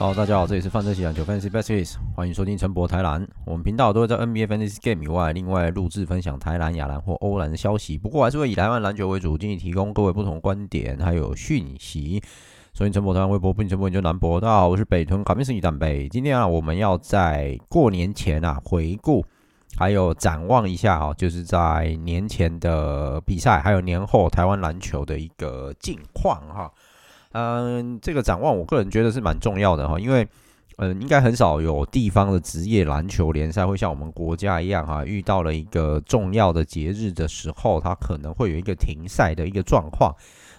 好，大家好，这里是范特西篮球，Fanzy Baskets，欢迎收听陈博台篮。我们频道都会在 NBA Fantasy Game 以外，另外录制分享台篮、亚篮或欧篮的消息。不过还是会以台湾篮球为主，尽力提供各位不同观点还有讯息。收听陈博台湾微博，并陈博研究南博。大家好，我是北屯卡米斯尼丹北。今天啊，我们要在过年前啊回顾，还有展望一下啊，就是在年前的比赛，还有年后台湾篮球的一个近况哈。嗯，这个展望我个人觉得是蛮重要的哈，因为嗯，应该很少有地方的职业篮球联赛会像我们国家一样哈，遇到了一个重要的节日的时候，它可能会有一个停赛的一个状况。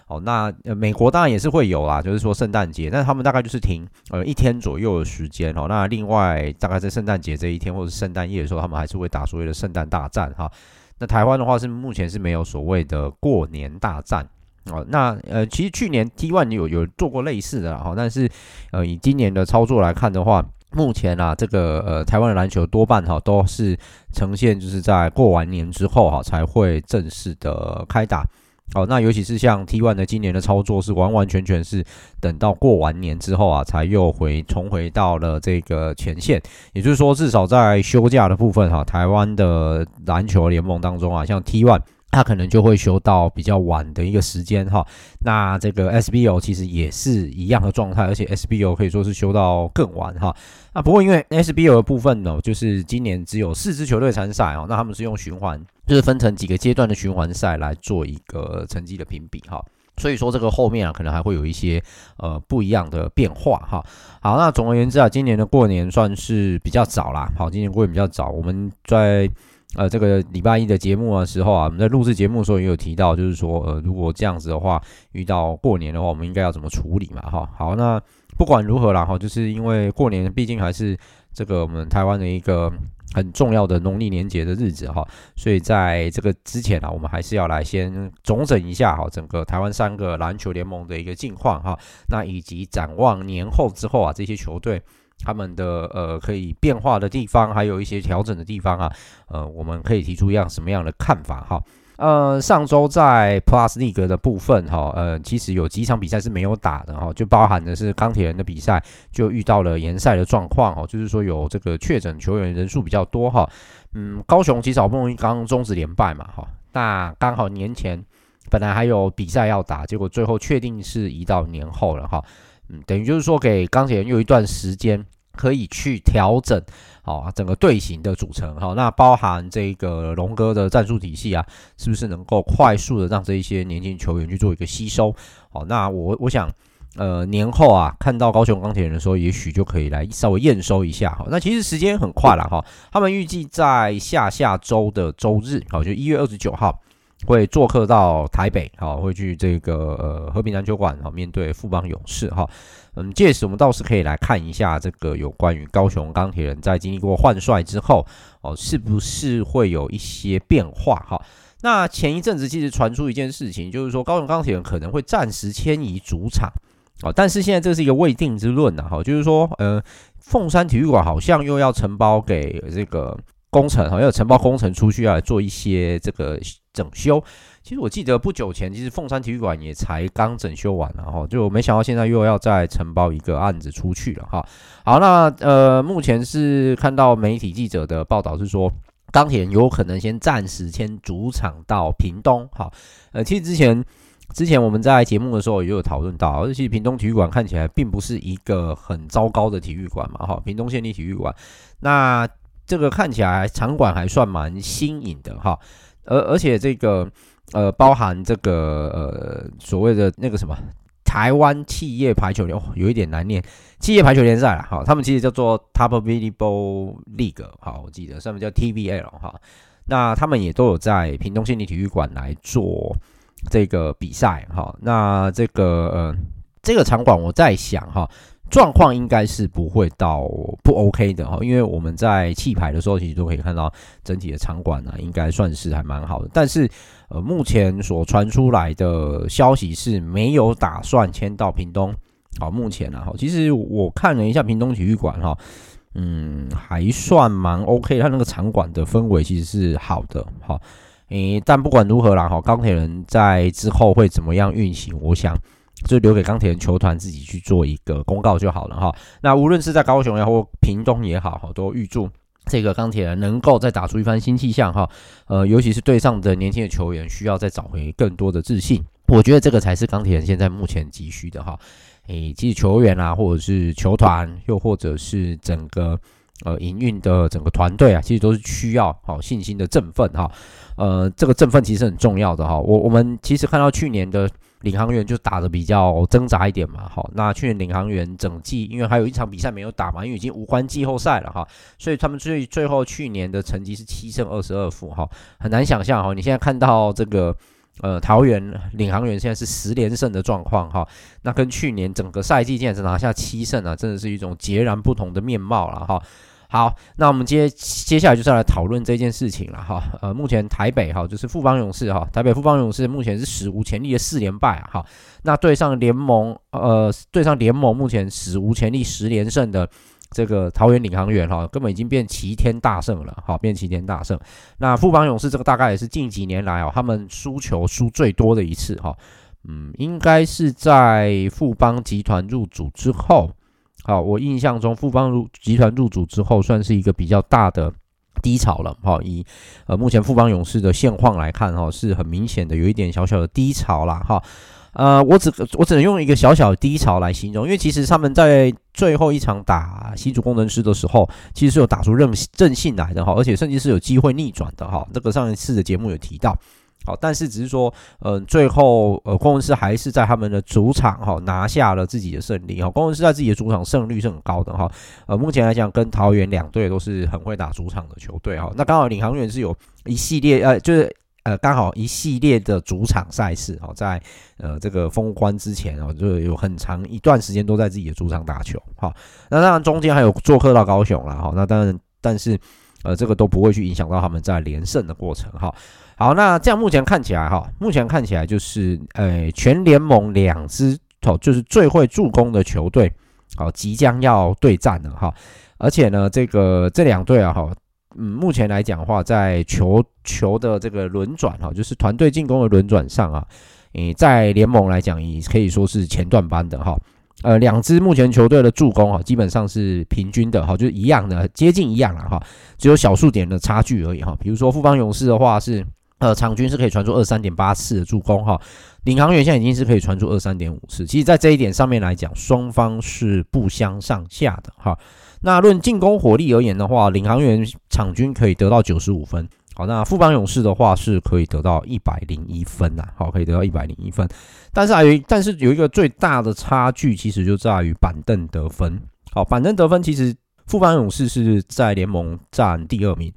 哦，那美国当然也是会有啦，就是说圣诞节，但他们大概就是停呃一天左右的时间哦。那另外大概在圣诞节这一天或者是圣诞夜的时候，他们还是会打所谓的圣诞大战哈。那台湾的话是目前是没有所谓的过年大战。哦，那呃，其实去年 T one 有有做过类似的哈，但是呃，以今年的操作来看的话，目前啊，这个呃，台湾的篮球多半哈都是呈现就是在过完年之后哈才会正式的开打。哦，那尤其是像 T1 的今年的操作是完完全全是等到过完年之后啊，才又回重回到了这个前线。也就是说，至少在休假的部分哈，台湾的篮球联盟当中啊，像 T1。他可能就会休到比较晚的一个时间哈，那这个 SBO 其实也是一样的状态，而且 SBO 可以说是休到更晚哈。那不过因为 SBO 的部分呢，就是今年只有四支球队参赛哦，那他们是用循环，就是分成几个阶段的循环赛来做一个成绩的评比哈。所以说这个后面啊，可能还会有一些呃不一样的变化哈。好，那总而言之啊，今年的过年算是比较早啦。好，今年过年比较早，我们在。呃，这个礼拜一的节目的时候啊，我们在录制节目的时候也有提到，就是说，呃，如果这样子的话，遇到过年的话，我们应该要怎么处理嘛？哈，好，那不管如何啦，哈，就是因为过年毕竟还是这个我们台湾的一个很重要的农历年节的日子哈，所以在这个之前啊，我们还是要来先总整一下哈，整个台湾三个篮球联盟的一个近况哈，那以及展望年后之后啊，这些球队。他们的呃可以变化的地方，还有一些调整的地方啊，呃，我们可以提出一样什么样的看法哈？呃，上周在 Plus League 的部分哈，呃，其实有几场比赛是没有打的哈，就包含的是钢铁人的比赛就遇到了延赛的状况哈，就是说有这个确诊球员人数比较多哈，嗯，高雄其实好不容易刚终止连败嘛哈，那刚好年前本来还有比赛要打，结果最后确定是移到年后了哈。嗯，等于就是说，给钢铁人有一段时间可以去调整，好整个队形的组成，好，那包含这个龙哥的战术体系啊，是不是能够快速的让这一些年轻球员去做一个吸收？好，那我我想，呃，年后啊，看到高雄钢铁人的时候，也许就可以来稍微验收一下，好，那其实时间很快了哈，他们预计在下下周的周日，好，就一月二十九号。会做客到台北，好，会去这个呃和平篮球馆，好，面对富邦勇士，哈，嗯，届时我们倒是可以来看一下这个有关于高雄钢铁人在经历过换帅之后，哦，是不是会有一些变化，哈？那前一阵子其实传出一件事情，就是说高雄钢铁人可能会暂时迁移主场，哦，但是现在这是一个未定之论呐，哈，就是说，呃，凤山体育馆好像又要承包给这个。工程哈，要承包工程出去啊，做一些这个整修。其实我记得不久前，其实凤山体育馆也才刚整修完，然后就没想到现在又要再承包一个案子出去了哈。好，那呃，目前是看到媒体记者的报道是说，钢铁有可能先暂时先主场到屏东。哈，呃，其实之前之前我们在节目的时候也有讨论到，而且屏东体育馆看起来并不是一个很糟糕的体育馆嘛，哈，屏东县立体育馆那。这个看起来场馆还算蛮新颖的哈，而而且这个呃，包含这个呃所谓的那个什么台湾企业排球联，哦，有一点难念，企业排球联赛啦，哈，他们其实叫做 Top Volleyball League，好，我记得上面叫 TVL 哈，那他们也都有在屏东县立体育馆来做这个比赛哈，那这个呃这个场馆我在想哈。状况应该是不会到不 OK 的哈，因为我们在弃牌的时候，其实都可以看到整体的场馆呢，应该算是还蛮好的。但是，呃，目前所传出来的消息是没有打算迁到屏东。好，目前呢，哈，其实我看了一下屏东体育馆哈，嗯，还算蛮 OK，它那个场馆的氛围其实是好的，哈，诶，但不管如何啦，哈，钢铁人在之后会怎么样运行，我想。就留给钢铁人球团自己去做一个公告就好了哈。那无论是在高雄也好，或屏东也好，都预祝这个钢铁人能够再打出一番新气象哈。呃，尤其是队上的年轻的球员，需要再找回更多的自信。我觉得这个才是钢铁人现在目前急需的哈。诶，其实球员啊，或者是球团，又或者是整个呃营运的整个团队啊，其实都是需要好信心的振奋哈。呃，这个振奋其实很重要的哈。我我们其实看到去年的。领航员就打得比较挣扎一点嘛，好，那去年领航员整季因为还有一场比赛没有打嘛，因为已经无关季后赛了哈，所以他们最最后去年的成绩是七胜二十二负哈，很难想象哈，你现在看到这个呃桃园领航员现在是十连胜的状况哈，那跟去年整个赛季竟然只拿下七胜啊，真的是一种截然不同的面貌了哈。好，那我们接接下来就是要来讨论这件事情了哈。呃，目前台北哈就是富邦勇士哈，台北富邦勇士目前是史无前例的四连败啊哈。那对上联盟呃对上联盟目前史无前例十连胜的这个桃园领航员哈，根本已经变齐天大圣了哈，变齐天大圣。那富邦勇士这个大概也是近几年来哦，他们输球输最多的一次哈。嗯，应该是在富邦集团入主之后。好，我印象中富邦入集团入主之后，算是一个比较大的低潮了。哈，以呃目前富邦勇士的现况来看，哈，是很明显的有一点小小的低潮啦。哈，呃，我只我只能用一个小小的低潮来形容，因为其实他们在最后一场打新竹工程师的时候，其实是有打出任韧性来的哈，而且甚至是有机会逆转的哈。这个上一次的节目有提到。好，但是只是说，呃，最后呃，攻城狮还是在他们的主场哈拿下了自己的胜利哈。攻城狮在自己的主场胜率是很高的哈。呃，目前来讲，跟桃园两队都是很会打主场的球队哈。那刚好领航员是有一系列呃，就是呃，刚好一系列的主场赛事哈，在呃这个封关之前哦，就有很长一段时间都在自己的主场打球哈。那当然中间还有做客到高雄了哈。那当然，但是呃，这个都不会去影响到他们在连胜的过程哈。好，那这样目前看起来哈，目前看起来就是，呃，全联盟两支哦，就是最会助攻的球队，好，即将要对战了哈。而且呢，这个这两队啊哈，嗯，目前来讲的话，在球球的这个轮转哈，就是团队进攻的轮转上啊，诶，在联盟来讲也可以说是前段班的哈。呃，两支目前球队的助攻哈，基本上是平均的哈，就是一样的，接近一样了哈，只有小数点的差距而已哈。比如说富邦勇士的话是。呃，场均是可以传出二三点八次的助攻哈，领航员现在已经是可以传出二三点五次。其实，在这一点上面来讲，双方是不相上下的哈。那论进攻火力而言的话，领航员场均可以得到九十五分，好，那富邦勇士的话是可以得到一百零一分呐，好，可以得到一百零一分。但是还有，但是有一个最大的差距，其实就在于板凳得分。好，板凳得分其实富邦勇士是在联盟占第二名，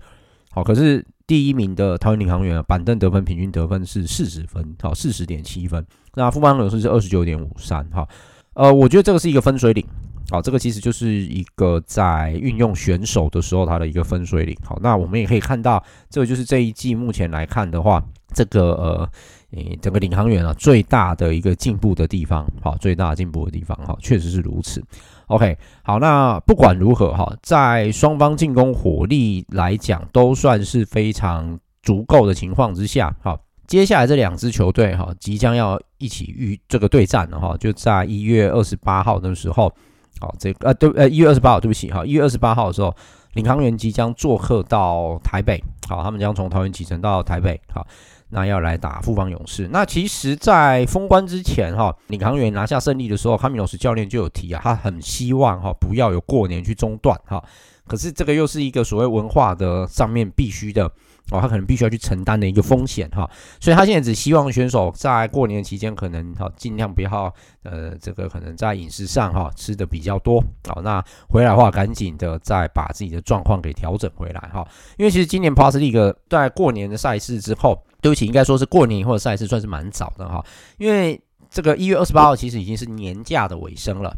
好，可是。第一名的桃园领航员板凳得分平均得分是四十分，好，四十点七分。那富邦勇士是二十九点五三，哈，呃，我觉得这个是一个分水岭，好，这个其实就是一个在运用选手的时候它的一个分水岭。好，那我们也可以看到，这个就是这一季目前来看的话，这个呃，诶，整个领航员啊最大的一个进步的地方，好，最大进步的地方，哈，确实是如此。OK，好，那不管如何哈，在双方进攻火力来讲都算是非常足够的情况之下，好，接下来这两支球队哈即将要一起与这个对战了哈，就在一月二十八号的时候，好，这个呃对呃一月二十八号，对不起哈，一月二十八号的时候，领航员即将做客到台北，好，他们将从桃园启程到台北，好。那要来打富邦勇士。那其实，在封关之前，哈，领航员拿下胜利的时候，康米罗斯教练就有提啊，他很希望哈不要有过年去中断哈。可是这个又是一个所谓文化的上面必须的哦，他可能必须要去承担的一个风险哈。所以他现在只希望选手在过年期间可能哈尽量不要呃这个可能在饮食上哈吃的比较多好，那回来的话赶紧的再把自己的状况给调整回来哈。因为其实今年 Plus League 在过年的赛事之后，对不起，应该说是过年以后的赛事算是蛮早的哈，因为这个一月二十八号其实已经是年假的尾声了。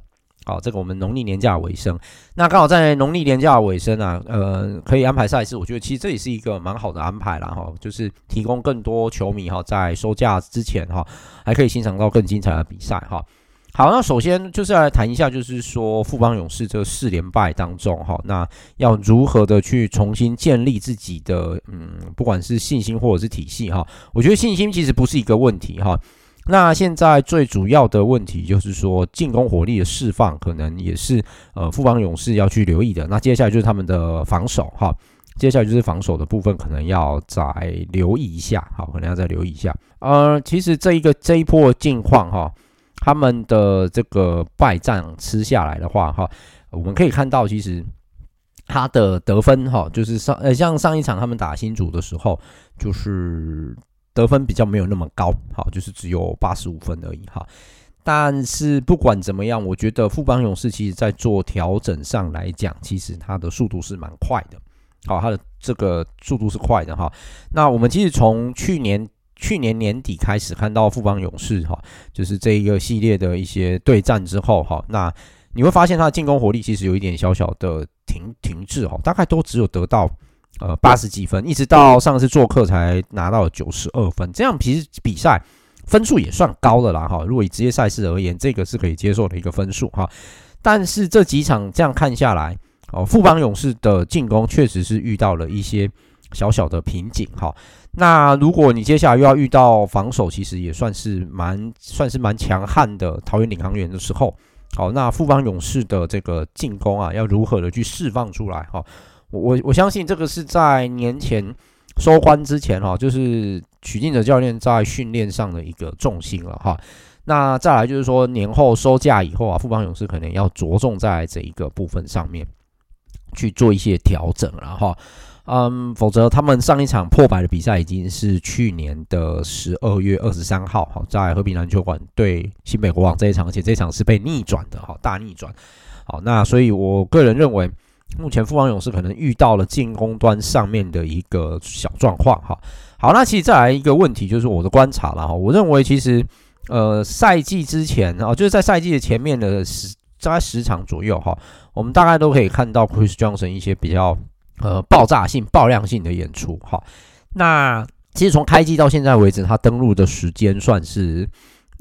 好，这个我们农历年假尾声，那刚好在农历年假尾声啊，呃，可以安排赛事，我觉得其实这也是一个蛮好的安排啦哈，就是提供更多球迷哈在收假之前哈，还可以欣赏到更精彩的比赛哈。好，那首先就是来谈一下，就是说富邦勇士这四连败当中哈，那要如何的去重新建立自己的嗯，不管是信心或者是体系哈，我觉得信心其实不是一个问题哈。那现在最主要的问题就是说，进攻火力的释放可能也是呃富邦勇士要去留意的。那接下来就是他们的防守哈，接下来就是防守的部分，可能要再留意一下，好，可能要再留意一下。呃，其实这一个这一波近况哈，他们的这个败战吃下来的话哈，我们可以看到其实他的得分哈，就是上呃像上一场他们打新竹的时候，就是。得分比较没有那么高，好，就是只有八十五分而已哈。但是不管怎么样，我觉得富邦勇士其实在做调整上来讲，其实它的速度是蛮快的，好，它的这个速度是快的哈。那我们其实从去年去年年底开始看到富邦勇士哈，就是这一个系列的一些对战之后哈，那你会发现它的进攻火力其实有一点小小的停停滞哈，大概都只有得到。呃，八十几分，一直到上次做客才拿到了九十二分，这样其实比赛分数也算高的啦哈。如果以职业赛事而言，这个是可以接受的一个分数哈。但是这几场这样看下来，哦，富邦勇士的进攻确实是遇到了一些小小的瓶颈哈。那如果你接下来又要遇到防守，其实也算是蛮算是蛮强悍的桃园领航员的时候，好，那富邦勇士的这个进攻啊，要如何的去释放出来哈？我我相信这个是在年前收官之前哈，就是许晋哲教练在训练上的一个重心了哈。那再来就是说年后收假以后啊，富邦勇士可能要着重在这一个部分上面去做一些调整了哈。嗯，否则他们上一场破百的比赛已经是去年的十二月二十三号哈，在和平篮球馆对新北国王这一场，而且这一场是被逆转的哈，大逆转。好，那所以我个人认为。目前富邦勇士可能遇到了进攻端上面的一个小状况哈。好，那其实再来一个问题，就是我的观察了哈。我认为其实呃赛季之前啊，就是在赛季的前面的十大概十场左右哈，我们大概都可以看到 Chris Johnson 一些比较呃爆炸性、爆量性的演出哈。那其实从开季到现在为止，他登录的时间算是。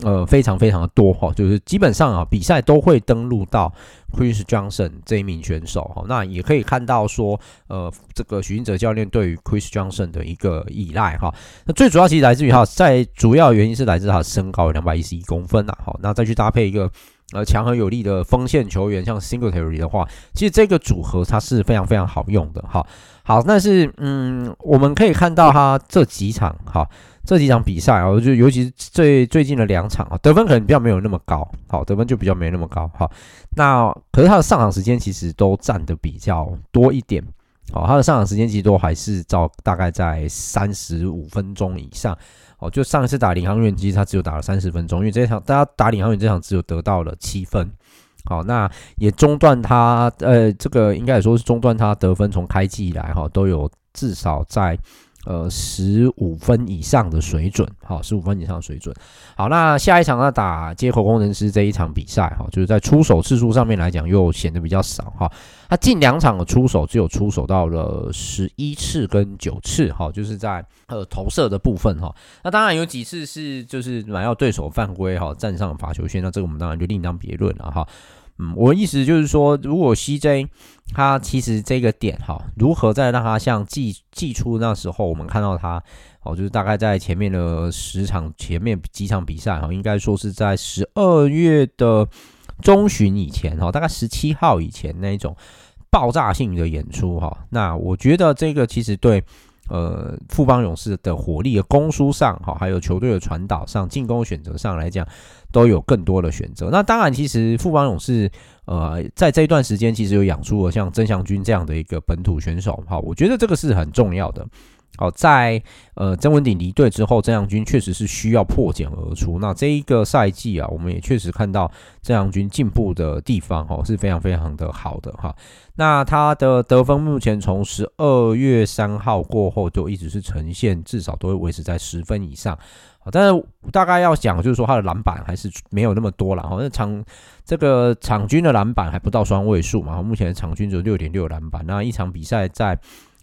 呃，非常非常的多哈，就是基本上啊，比赛都会登录到 Chris Johnson 这一名选手哈。那也可以看到说，呃，这个许晋哲教练对于 Chris Johnson 的一个依赖哈。那最主要其实来自于哈，在主要原因是来自他身高两百一十一公分呐。哈，那再去搭配一个呃强而有力的锋线球员，像 Singletary 的话，其实这个组合它是非常非常好用的哈。好，但是嗯，我们可以看到他这几场哈。这几场比赛啊，就尤其是最最近的两场啊，得分可能比较没有那么高，好，得分就比较没那么高，好，那可是他的上场时间其实都占的比较多一点，好，他的上场时间其实都还是照大概在三十五分钟以上，哦，就上一次打领航员，其实他只有打了三十分钟，因为这场大家打领航员这场只有得到了七分，好，那也中断他，呃，这个应该也说是中断他得分从开季以来哈，都有至少在。呃，十五分以上的水准，好，十五分以上的水准。好，那下一场要打接口工程师这一场比赛，哈，就是在出手次数上面来讲，又显得比较少，哈。他近两场的出手只有出手到了十一次跟九次，哈，就是在呃投射的部分，哈。那当然有几次是就是满要对手犯规，哈，站上罚球线，那这个我们当然就另当别论了，哈。嗯，我的意思就是说，如果 CJ 他其实这个点哈，如何再让他像季季初那时候我们看到他哦，就是大概在前面的十场前面几场比赛哈，应该说是在十二月的中旬以前哈，大概十七号以前那一种爆炸性的演出哈，那我觉得这个其实对。呃，富邦勇士的火力的攻输上，哈，还有球队的传导上，进攻选择上来讲，都有更多的选择。那当然，其实富邦勇士，呃，在这一段时间，其实有养出了像曾祥军这样的一个本土选手，哈，我觉得这个是很重要的。好，在呃曾文鼎离队之后，曾祥军确实是需要破茧而出。那这一个赛季啊，我们也确实看到曾祥军进步的地方哈，是非常非常的好的哈。那他的得分目前从十二月三号过后就一直是呈现，至少都会维持在十分以上。但是大概要讲，就是说他的篮板还是没有那么多了。哈。那场这个场均的篮板还不到双位数嘛，目前场均只有六点六篮板。那一场比赛在。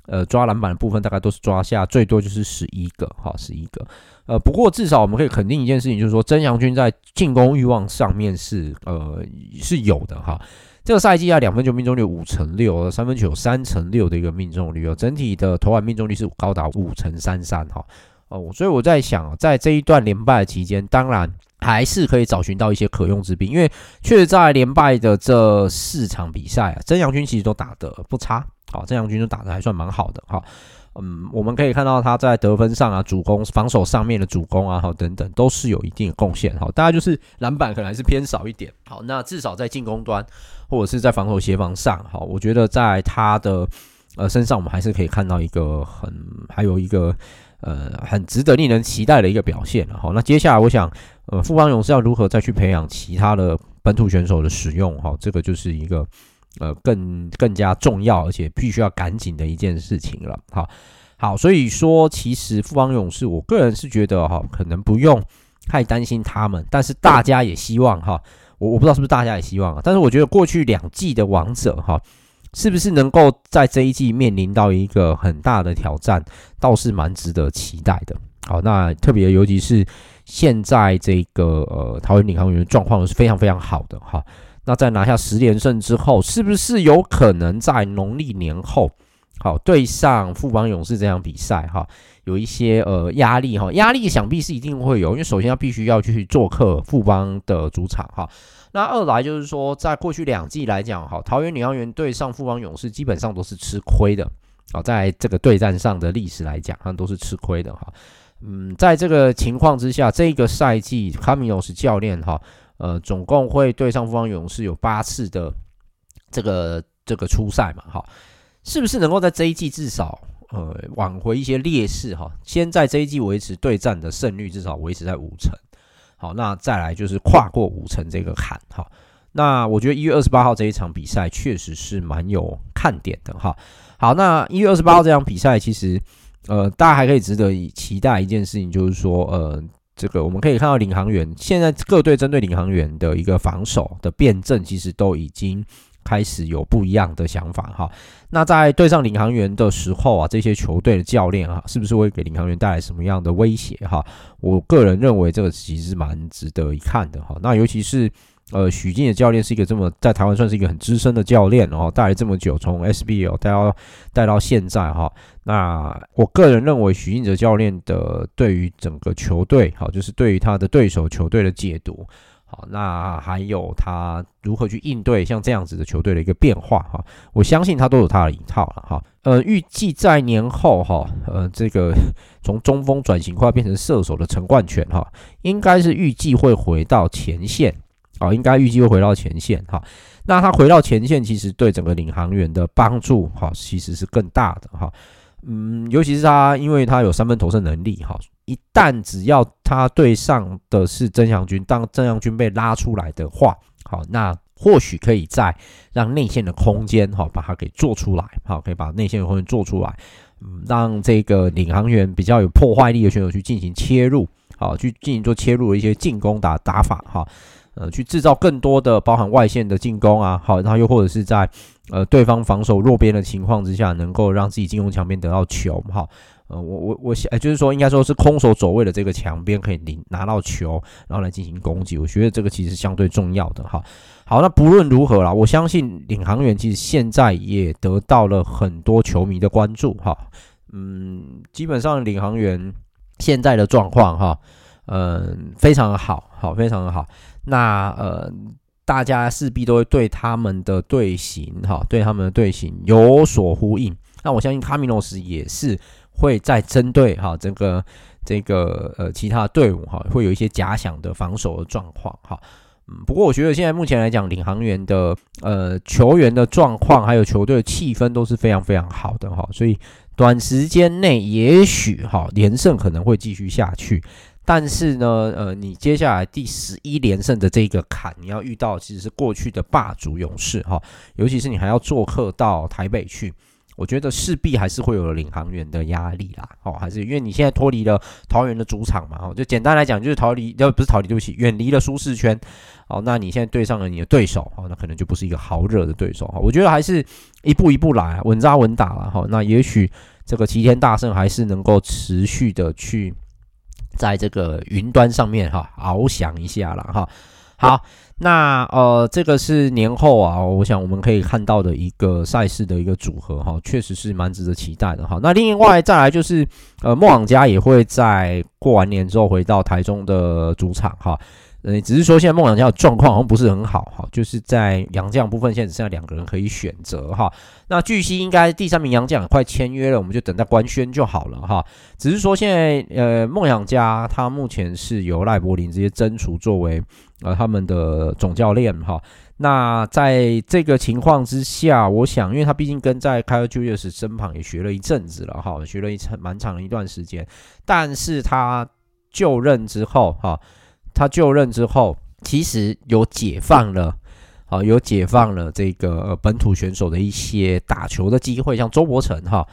呃，抓篮板的部分大概都是抓下最多就是十一个，哈，十一个。呃，不过至少我们可以肯定一件事情，就是说曾祥军在进攻欲望上面是呃是有的哈。这个赛季啊，两分球命中率五成六，三分球三成六的一个命中率哦，整体的投篮命中率是高达五成三三哈。哦，所以我在想，在这一段连败的期间，当然还是可以找寻到一些可用之兵，因为确实在连败的这四场比赛啊，曾祥军其实都打得不差。好，郑祥军就打得还算蛮好的哈。嗯，我们可以看到他在得分上啊、主攻、防守上面的主攻啊，好等等，都是有一定的贡献。好，大家就是篮板可能还是偏少一点。好，那至少在进攻端或者是在防守协防上，好，我觉得在他的呃身上，我们还是可以看到一个很还有一个呃很值得令人期待的一个表现。好，那接下来我想，呃，富邦勇士要如何再去培养其他的本土选手的使用？哈，这个就是一个。呃，更更加重要，而且必须要赶紧的一件事情了。好，好，所以说，其实富邦勇士，我个人是觉得哈，可能不用太担心他们，但是大家也希望哈，我我不知道是不是大家也希望啊，但是我觉得过去两季的王者哈，是不是能够在这一季面临到一个很大的挑战，倒是蛮值得期待的。好，那特别尤其是现在这个呃桃园领航员状况是非常非常好的哈。那在拿下十连胜之后，是不是有可能在农历年后，好对上富邦勇士这场比赛哈，有一些呃压力哈，压力想必是一定会有，因为首先要必须要去做客富邦的主场哈。那二来就是说，在过去两季来讲哈，桃园领航员对上富邦勇士基本上都是吃亏的啊，在这个对战上的历史来讲，他们都是吃亏的哈。嗯，在这个情况之下，这个赛季卡米诺斯教练哈。呃，总共会对上富邦勇士有八次的这个这个初赛嘛，哈，是不是能够在这一季至少呃挽回一些劣势哈？先在这一季维持对战的胜率至少维持在五成，好，那再来就是跨过五成这个坎哈。那我觉得一月二十八号这一场比赛确实是蛮有看点的哈。好，那一月二十八号这场比赛其实呃大家还可以值得期待一件事情，就是说呃。这个我们可以看到领航员现在各队针对领航员的一个防守的辩证，其实都已经开始有不一样的想法哈。那在对上领航员的时候啊，这些球队的教练啊，是不是会给领航员带来什么样的威胁哈？我个人认为这个其实蛮值得一看的哈。那尤其是。呃，许晋的教练是一个这么在台湾算是一个很资深的教练哦，带了这么久，从 SBL 带到带到现在哈。那我个人认为许晋哲教练的对于整个球队，好，就是对于他的对手球队的解读，好，那还有他如何去应对像这样子的球队的一个变化哈，我相信他都有他的一套了哈。呃，预计在年后哈，呃，这个 从中锋转型快要变成射手的陈冠泉哈，应该是预计会回到前线。哦，应该预计会回到前线哈。那他回到前线，其实对整个领航员的帮助哈，其实是更大的哈。嗯，尤其是他，因为他有三分投射能力哈。一旦只要他对上的是曾祥军，当曾祥军被拉出来的话，好，那或许可以在让内线的空间哈，把它给做出来，好，可以把内线的空间做出来，嗯，让这个领航员比较有破坏力的选手去进行切入，好，去进行做切入的一些进攻打打法哈。呃，去制造更多的包含外线的进攻啊，好，然后又或者是在呃对方防守弱边的情况之下，能够让自己进攻墙边得到球，哈，呃，我我我想，就是说应该说是空手走位的这个墙边可以领拿到球，然后来进行攻击，我觉得这个其实是相对重要的，哈。好，那不论如何啦，我相信领航员其实现在也得到了很多球迷的关注，哈，嗯，基本上领航员现在的状况，哈，嗯，非常的好，好，非常的好。那呃，大家势必都会对他们的队形哈，对他们的队形有所呼应。那我相信卡米诺斯也是会在针对哈这个这个呃其他队伍哈，会有一些假想的防守的状况哈。嗯，不过我觉得现在目前来讲，领航员的呃球员的状况还有球队的气氛都是非常非常好的哈，所以短时间内也许哈连胜可能会继续下去，但是呢，呃，你接下来第十一连胜的这个坎，你要遇到其实是过去的霸主勇士哈，尤其是你还要做客到台北去。我觉得势必还是会有领航员的压力啦，哦，还是因为你现在脱离了桃园的主场嘛，哦，就简单来讲就是逃离，要不是逃离，对不起，远离了舒适圈，哦，那你现在对上了你的对手，哦，那可能就不是一个好惹的对手，哈，我觉得还是一步一步来，稳扎稳打了，哈，那也许这个齐天大圣还是能够持续的去在这个云端上面哈翱翔一下了，哈，好。那呃，这个是年后啊，我想我们可以看到的一个赛事的一个组合哈，确实是蛮值得期待的哈。那另外再来就是呃，梦想家也会在过完年之后回到台中的主场哈。呃，只是说现在梦想家的状况好像不是很好哈，就是在杨将部分现在只剩下两个人可以选择哈。那据悉应该第三名杨将快签约了，我们就等待官宣就好了哈。只是说现在呃，梦想家他目前是由赖柏林直接征除作为。呃，他们的总教练哈，那在这个情况之下，我想，因为他毕竟跟在 Kyle Julius 身旁也学了一阵子了哈，学了一长蛮长的一段时间，但是他就任之后哈，他就任之后，其实有解放了，啊，有解放了这个本土选手的一些打球的机会，像周伯成哈，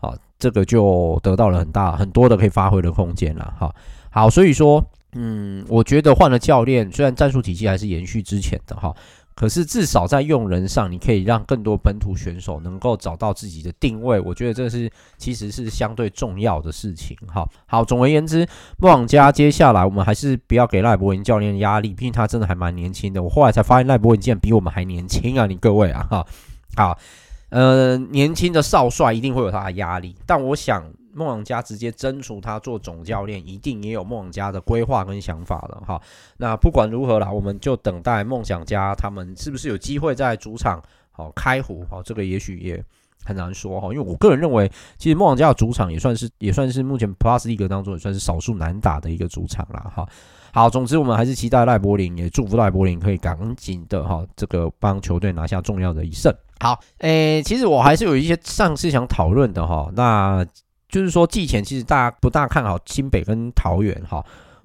好，这个就得到了很大很多的可以发挥的空间了哈，好，所以说。嗯，我觉得换了教练，虽然战术体系还是延续之前的哈，可是至少在用人上，你可以让更多本土选手能够找到自己的定位。我觉得这是其实是相对重要的事情哈。好，总而言之，梦想家接下来我们还是不要给赖柏文教练压力，毕竟他真的还蛮年轻的。我后来才发现赖柏文竟然比我们还年轻啊！你各位啊哈，好，呃，年轻的少帅一定会有他的压力，但我想。梦想家直接征除他做总教练，一定也有梦想家的规划跟想法了哈。那不管如何啦，我们就等待梦想家他们是不是有机会在主场好开壶好，这个也许也很难说哈。因为我个人认为，其实梦想家的主场也算是也算是目前 Plus League 当中也算是少数难打的一个主场了哈。好，总之我们还是期待赖柏林，也祝福赖柏林可以赶紧的哈，这个帮球队拿下重要的一胜。好，诶、其实我还是有一些上次想讨论的哈，那。就是说，季前其实大家不大看好新北跟桃园哈，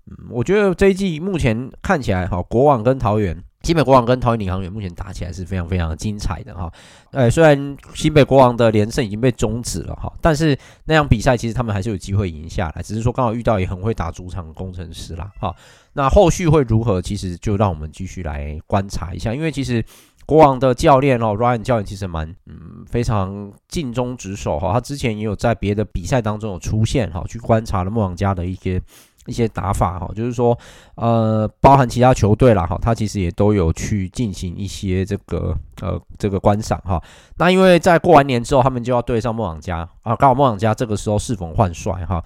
嗯，我觉得这一季目前看起来哈，国王跟桃园，新北国王跟桃园领航员目前打起来是非常非常精彩的哈。呃，虽然新北国王的连胜已经被终止了哈，但是那场比赛其实他们还是有机会赢下来，只是说刚好遇到也很会打主场的攻城狮啦哈。那后续会如何，其实就让我们继续来观察一下，因为其实。国王的教练哦，Ryan 教练其实蛮嗯非常尽忠职守哈，他之前也有在别的比赛当中有出现哈，去观察了梦想家的一些一些打法哈，就是说呃包含其他球队啦哈，他其实也都有去进行一些这个呃这个观赏哈。那因为在过完年之后，他们就要对上梦想家啊，刚好梦想家这个时候适逢换帅哈，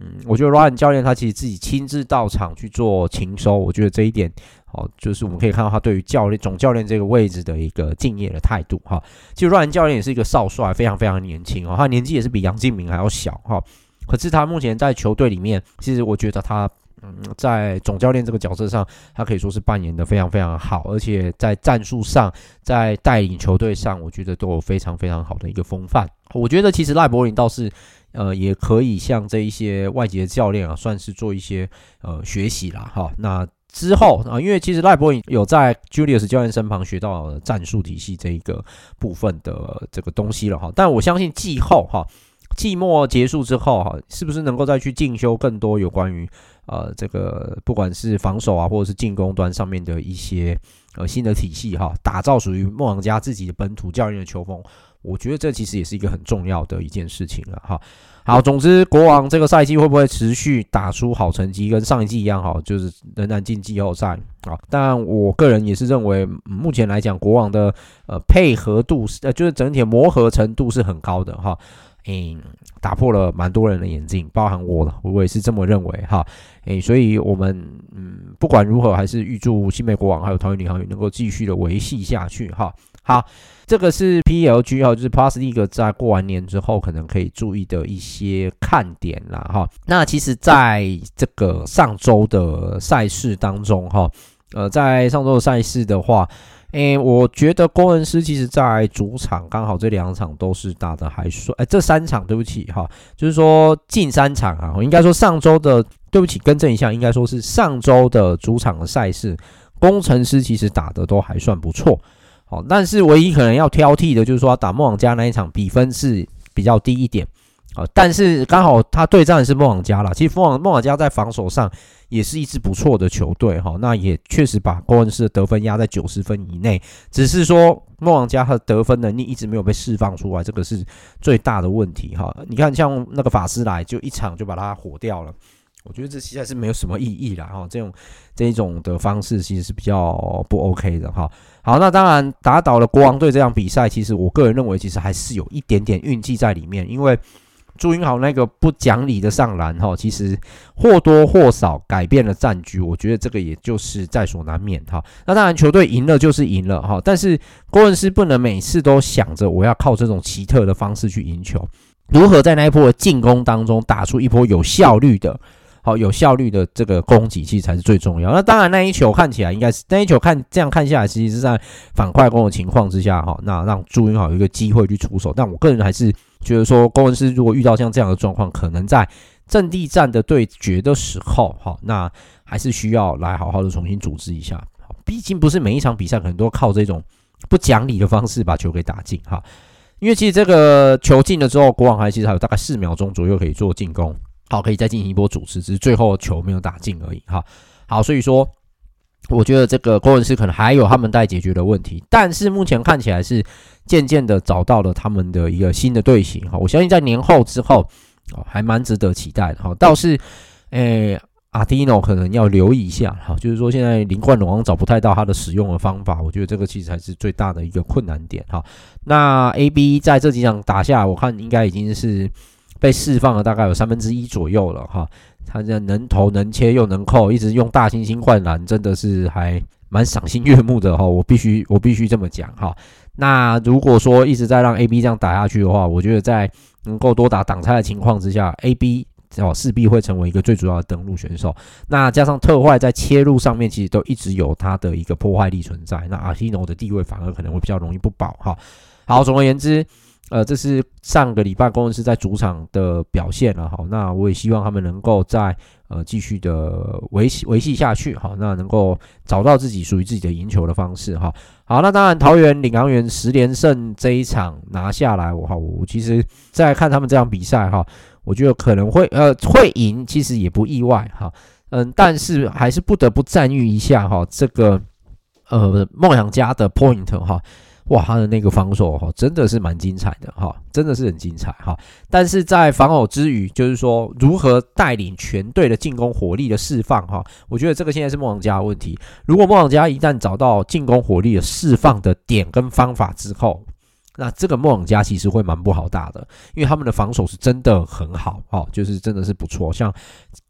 嗯，我觉得 Ryan 教练他其实自己亲自到场去做勤收，我觉得这一点。好，就是我们可以看到他对于教练、总教练这个位置的一个敬业的态度哈。其实 Ryan 教练也是一个少帅，非常非常年轻哦，他年纪也是比杨敬明还要小哈。可是他目前在球队里面，其实我觉得他嗯，在总教练这个角色上，他可以说是扮演的非常非常好，而且在战术上，在带领球队上，我觉得都有非常非常好的一个风范。我觉得其实赖柏林倒是呃，也可以向这一些外籍的教练啊，算是做一些呃学习啦哈。那之后啊，因为其实赖博有在 Julius 教练身旁学到战术体系这一个部分的这个东西了哈，但我相信季后哈，季末结束之后哈，是不是能够再去进修更多有关于呃这个不管是防守啊，或者是进攻端上面的一些呃新的体系哈，打造属于梦想家自己的本土教练的球风，我觉得这其实也是一个很重要的一件事情了哈。好，总之，国王这个赛季会不会持续打出好成绩，跟上一季一样，好，就是仍然进季后赛啊。但我个人也是认为，目前来讲，国王的呃配合度是呃，就是整体磨合程度是很高的哈。嗯，打破了蛮多人的眼镜，包含我了，我也是这么认为哈。诶，所以我们嗯，不管如何，还是预祝新美国王还有桃园领航员能够继续的维系下去哈。好。这个是 PLG 哈，就是 Plus League 在过完年之后可能可以注意的一些看点啦哈。那其实在这个上周的赛事当中哈，呃，在上周的赛事的话，诶，我觉得工程师其实在主场刚好这两场都是打得还算，诶，这三场对不起哈，就是说近三场啊，我应该说上周的对不起，更正一下，应该说是上周的主场的赛事，工程师其实打得都还算不错，哦，但是唯一可能要挑剔的就是说打梦想家那一场比分是比较低一点。啊，但是刚好他对战的是梦想家啦。其实梦想梦想家在防守上也是一支不错的球队哈。那也确实把工程师的得分压在九十分以内，只是说梦想家他的得分能力一直没有被释放出来，这个是最大的问题哈。你看像那个法师来就一场就把他火掉了，我觉得这实在是没有什么意义啦哈。这种这一种的方式其实是比较不 OK 的哈。好，那当然打倒了国王队这场比赛，其实我个人认为其实还是有一点点运气在里面，因为。朱云豪那个不讲理的上篮哈，其实或多或少改变了战局，我觉得这个也就是在所难免哈。那当然球队赢了就是赢了哈，但是工程师不能每次都想着我要靠这种奇特的方式去赢球，如何在那一波的进攻当中打出一波有效率的。好，有效率的这个攻击其实才是最重要。那当然，那一球看起来应该是那一球看这样看下来，其实是在反快攻的情况之下，哈，那让朱云豪有一个机会去出手。但我个人还是觉得说，工程师如果遇到像这样的状况，可能在阵地战的对决的时候，哈，那还是需要来好好的重新组织一下。毕竟不是每一场比赛可能都靠这种不讲理的方式把球给打进，哈。因为其实这个球进了之后，国王还其实还有大概四秒钟左右可以做进攻。好，可以再进行一波组织，只是最后球没有打进而已。哈，好，所以说，我觉得这个工程师可能还有他们待解决的问题，但是目前看起来是渐渐的找到了他们的一个新的队形。哈，我相信在年后之后，哦，还蛮值得期待的。哈，倒是，诶、阿迪诺可能要留意一下。哈，就是说现在林冠龙王找不太到他的使用的方法，我觉得这个其实才是最大的一个困难点。哈，那 AB 在这几场打下，我看应该已经是。被释放了大概有三分之一左右了哈，他这能投能切又能扣，一直用大猩猩灌篮，真的是还蛮赏心悦目的哈。我必须我必须这么讲哈。那如果说一直在让 AB 这样打下去的话，我觉得在能够多打挡拆的情况之下，AB 哦势必会成为一个最主要的登陆选手。那加上特坏在切入上面其实都一直有他的一个破坏力存在，那阿西诺的地位反而可能会比较容易不保哈。好，总而言之。呃，这是上个礼拜工程师在主场的表现了，好，那我也希望他们能够在呃继续的维系维系下去，好，那能够找到自己属于自己的赢球的方式，哈，好，那当然桃园领航员十连胜这一场拿下来，我哈，我其实在看他们这场比赛，哈，我觉得可能会呃会赢，其实也不意外，哈，嗯，但是还是不得不赞誉一下哈，这个呃梦想家的 point 哈。哇，他的那个防守哈，真的是蛮精彩的哈，真的是很精彩哈。但是在防守之余，就是说如何带领全队的进攻火力的释放哈，我觉得这个现在是梦想家的问题。如果梦想家一旦找到进攻火力的释放的点跟方法之后，那这个梦想家其实会蛮不好打的，因为他们的防守是真的很好哦，就是真的是不错，像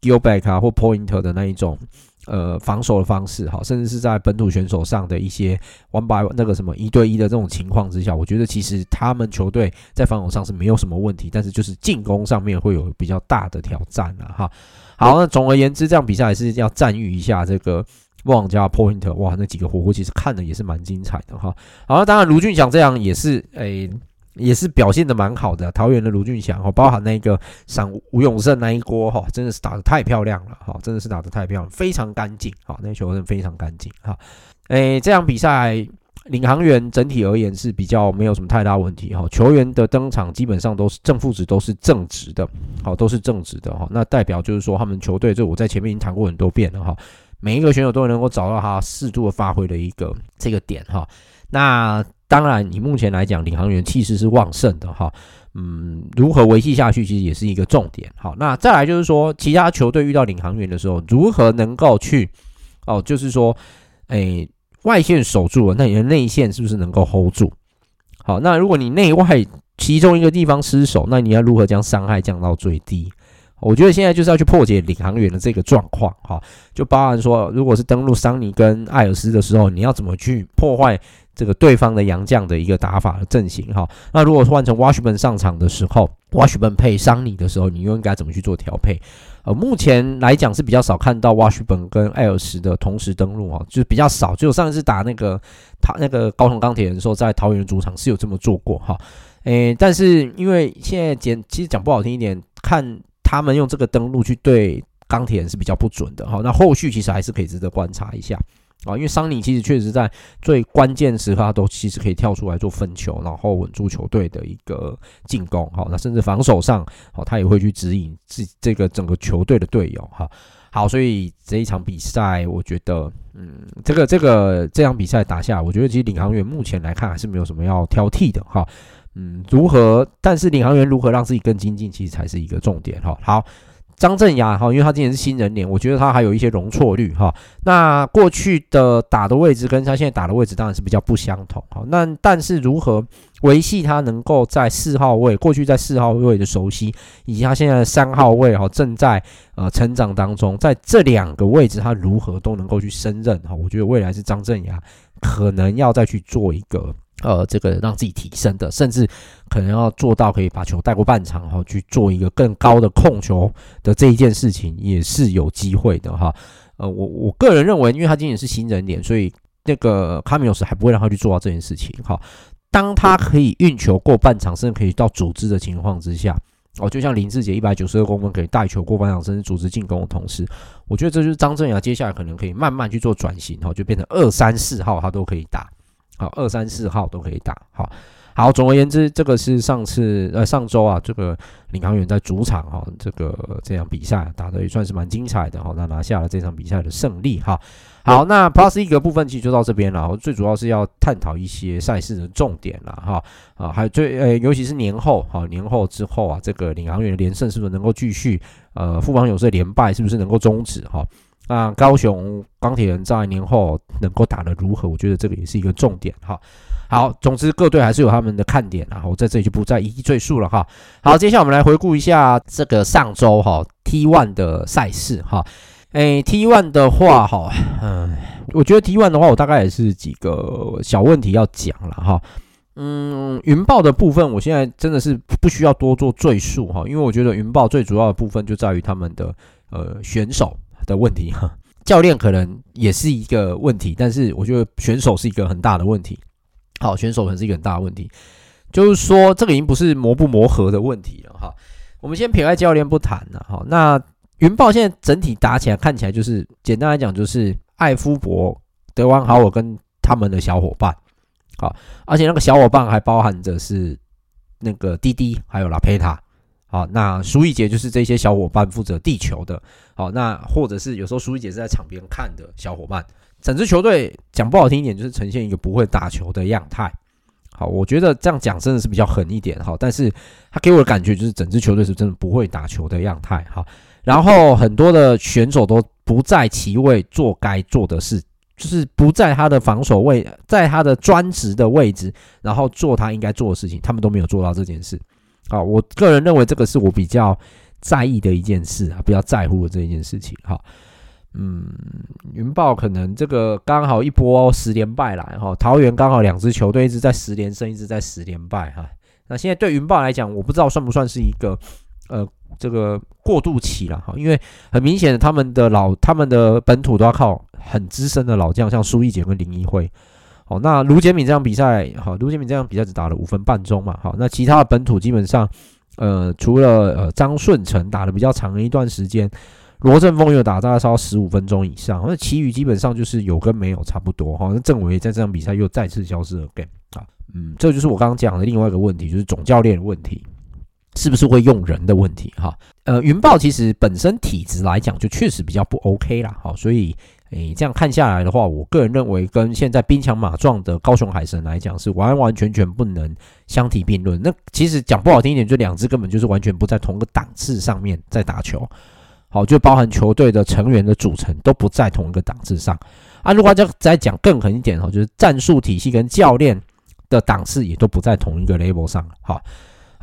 Gilback 啊或 Pointer 的那一种。呃，防守的方式哈，甚至是在本土选手上的一些 one by one 那个什么一对一的这种情况之下，我觉得其实他们球队在防守上是没有什么问题，但是就是进攻上面会有比较大的挑战了哈。好，那总而言之，这场比赛还是要赞誉一下这个梦想家 Point，哇，那几个火锅其实看的也是蛮精彩的哈。好，当然卢俊祥这样也是诶。也是表现的蛮好的，桃园的卢俊祥哈，包含那个赏吴永胜那一锅哈，真的是打得太漂亮了哈，真的是打得太漂亮，非常干净哈，那球真的非常干净哈。诶，这场比赛领航员整体而言是比较没有什么太大问题哈，球员的登场基本上都是正负值都是正值的，好，都是正值的哈，那代表就是说他们球队，这我在前面已经谈过很多遍了哈，每一个选手都能够找到他适度的发挥的一个这个点哈，那。当然，你目前来讲，领航员气势是旺盛的哈。嗯，如何维系下去，其实也是一个重点。好，那再来就是说，其他球队遇到领航员的时候，如何能够去哦，就是说，诶，外线守住了，那你的内线是不是能够 hold 住？好，那如果你内外其中一个地方失守，那你要如何将伤害降到最低？我觉得现在就是要去破解领航员的这个状况哈，就包含说，如果是登陆桑尼跟艾尔斯的时候，你要怎么去破坏？这个对方的洋将的一个打法的阵型哈，那如果换成 Washburn 上场的时候，Washburn 配桑尼的时候，你又应该怎么去做调配？呃，目前来讲是比较少看到 Washburn 跟艾尔斯的同时登陆啊，就是比较少。只有上一次打那个他那个高雄钢铁人的时候，在桃园主场是有这么做过哈。诶、但是因为现在讲，其实讲不好听一点，看他们用这个登陆去对钢铁人是比较不准的哈。那后续其实还是可以值得观察一下。啊，因为桑尼其实确实在最关键时刻，他都其实可以跳出来做分球，然后稳住球队的一个进攻。好，那甚至防守上，好，他也会去指引这这个整个球队的队友。哈，好，所以这一场比赛，我觉得，嗯，这个这个这场比赛打下，我觉得其实领航员目前来看还是没有什么要挑剔的。哈，嗯，如何？但是领航员如何让自己更精进，其实才是一个重点。哈，好。张镇雅哈，因为他今年是新人年，我觉得他还有一些容错率哈。那过去的打的位置跟他现在打的位置当然是比较不相同哈。那但是如何维系他能够在四号位，过去在四号位的熟悉，以及他现在的三号位哈，正在呃成长当中，在这两个位置他如何都能够去胜任哈。我觉得未来是张镇雅可能要再去做一个。呃，这个让自己提升的，甚至可能要做到可以把球带过半场哈，去做一个更高的控球的这一件事情，也是有机会的哈。呃，我我个人认为，因为他今年是新人点，所以那个卡米诺斯还不会让他去做到这件事情哈。当他可以运球过半场，甚至可以到组织的情况之下，哦，就像林志杰一百九十二公分可以带球过半场，甚至组织进攻的同时，我觉得这就是张镇衙接下来可能可以慢慢去做转型哈，就变成二三四号他都可以打。好，二三四号都可以打。好，好，总而言之，这个是上次呃上周啊，这个领航员在主场哈，这个这场比赛打得也算是蛮精彩的哈，那拿下了这场比赛的胜利哈。好，那 Plus 一个部分其实就到这边了，最主要是要探讨一些赛事的重点了哈啊，还有最呃，尤其是年后哈，年后之后啊，这个领航员的连胜是不是能够继续？呃，富邦勇士连败是不是能够终止哈？那高雄钢铁人在年后能够打得如何？我觉得这个也是一个重点哈。好，总之各队还是有他们的看点啊，我在这里就不再一一赘述了哈。好，接下来我们来回顾一下这个上周哈 T One 的赛事哈。诶，T One 的话哈，嗯，我觉得 T One 的话，我大概也是几个小问题要讲了哈。嗯，云豹的部分，我现在真的是不需要多做赘述哈，因为我觉得云豹最主要的部分就在于他们的呃选手。的问题哈，教练可能也是一个问题，但是我觉得选手是一个很大的问题。好，选手可能是一个很大的问题，就是说这个已经不是磨不磨合的问题了哈。我们先撇开教练不谈了哈。那云豹现在整体打起来看起来就是简单来讲就是艾夫伯、德王豪尔跟他们的小伙伴，好，而且那个小伙伴还包含着是那个滴滴还有拉佩塔。好，那苏一杰就是这些小伙伴负责地球的。好，那或者是有时候苏一杰是在场边看的小伙伴。整支球队讲不好听一点，就是呈现一个不会打球的样态。好，我觉得这样讲真的是比较狠一点。好，但是他给我的感觉就是整支球队是真的不会打球的样态。好，然后很多的选手都不在其位做该做的事，就是不在他的防守位，在他的专职的位置，然后做他应该做的事情，他们都没有做到这件事。好，我个人认为这个是我比较在意的一件事啊，比较在乎的这一件事情。哈，嗯，云豹可能这个刚好一波十连败来哈，桃园刚好两支球队一直在十连胜，一直在十连败哈。那现在对云豹来讲，我不知道算不算是一个呃这个过渡期了哈，因为很明显的他们的老他们的本土都要靠很资深的老将，像苏奕杰跟林一辉。好，那卢杰敏这场比赛，好，卢杰敏这场比赛只打了五分半钟嘛，好，那其他的本土基本上，呃，除了呃张顺成打的比较长的一段时间，罗振峰又打大概超十五分钟以上，那其余基本上就是有跟没有差不多，哈，那郑伟在这场比赛又再次消失了，game 啊，嗯，这就是我刚刚讲的另外一个问题，就是总教练的问题，是不是会用人的问题，哈，呃，云豹其实本身体质来讲就确实比较不 OK 啦，好，所以。诶，这样看下来的话，我个人认为跟现在兵强马壮的高雄海神来讲，是完完全全不能相提并论。那其实讲不好听一点，就两支根本就是完全不在同个档次上面在打球。好，就包含球队的成员的组成都不在同一个档次上。啊，如果再再讲更狠一点哈，就是战术体系跟教练的档次也都不在同一个 level 上。好。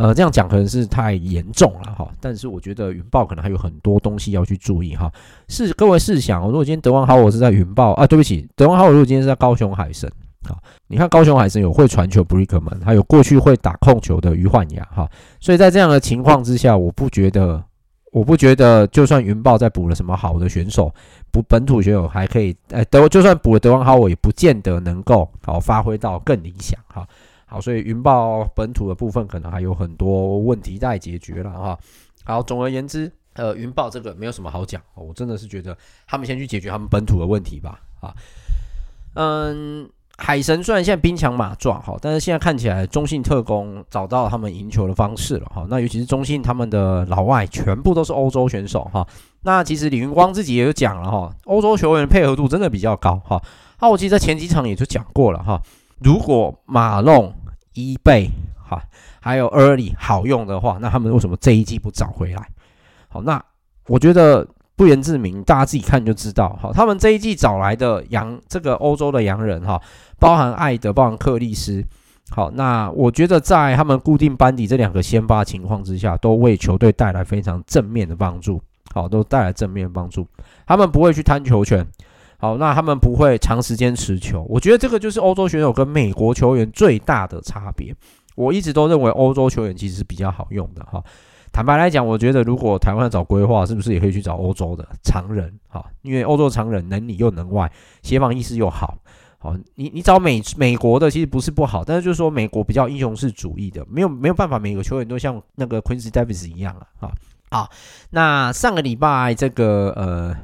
呃，这样讲可能是太严重了哈，但是我觉得云豹可能还有很多东西要去注意哈。是各位试想，如果今天德王豪我是在云豹啊，对不起，德王豪尔如果今天是在高雄海神啊，你看高雄海神有会传球布里克门，还有过去会打控球的余焕雅哈，所以在这样的情况之下，我不觉得我不觉得就算云豹再补了什么好的选手，补本土选手还可以，呃，德就算补了德王豪，我也不见得能够好发挥到更理想哈。好所以云豹本土的部分可能还有很多问题待解决了哈。好，总而言之，呃，云豹这个没有什么好讲，我真的是觉得他们先去解决他们本土的问题吧。啊，嗯。海神虽然现在兵强马壮哈，但是现在看起来中信特工找到他们赢球的方式了哈。那尤其是中信他们的老外全部都是欧洲选手哈。那其实李云光自己也有讲了哈，欧洲球员配合度真的比较高哈。那我记得在前几场也就讲过了哈。如果马龙、伊贝哈还有 Early 好用的话，那他们为什么这一季不找回来？好，那我觉得。不言自明，大家自己看就知道。好，他们这一季找来的洋，这个欧洲的洋人哈，包含艾德，包含克利斯。好，那我觉得在他们固定班底这两个先发情况之下，都为球队带来非常正面的帮助。好，都带来正面帮助。他们不会去贪球权。好，那他们不会长时间持球。我觉得这个就是欧洲选手跟美国球员最大的差别。我一直都认为欧洲球员其实是比较好用的哈。坦白来讲，我觉得如果台湾找规划，是不是也可以去找欧洲的常人？哈，因为欧洲常人能里又能外，协防意识又好。好，你你找美美国的其实不是不好，但是就是说美国比较英雄式主义的，没有没有办法，每个球员都像那个 Quincy Davis 一样了。哈，好，那上个礼拜这个呃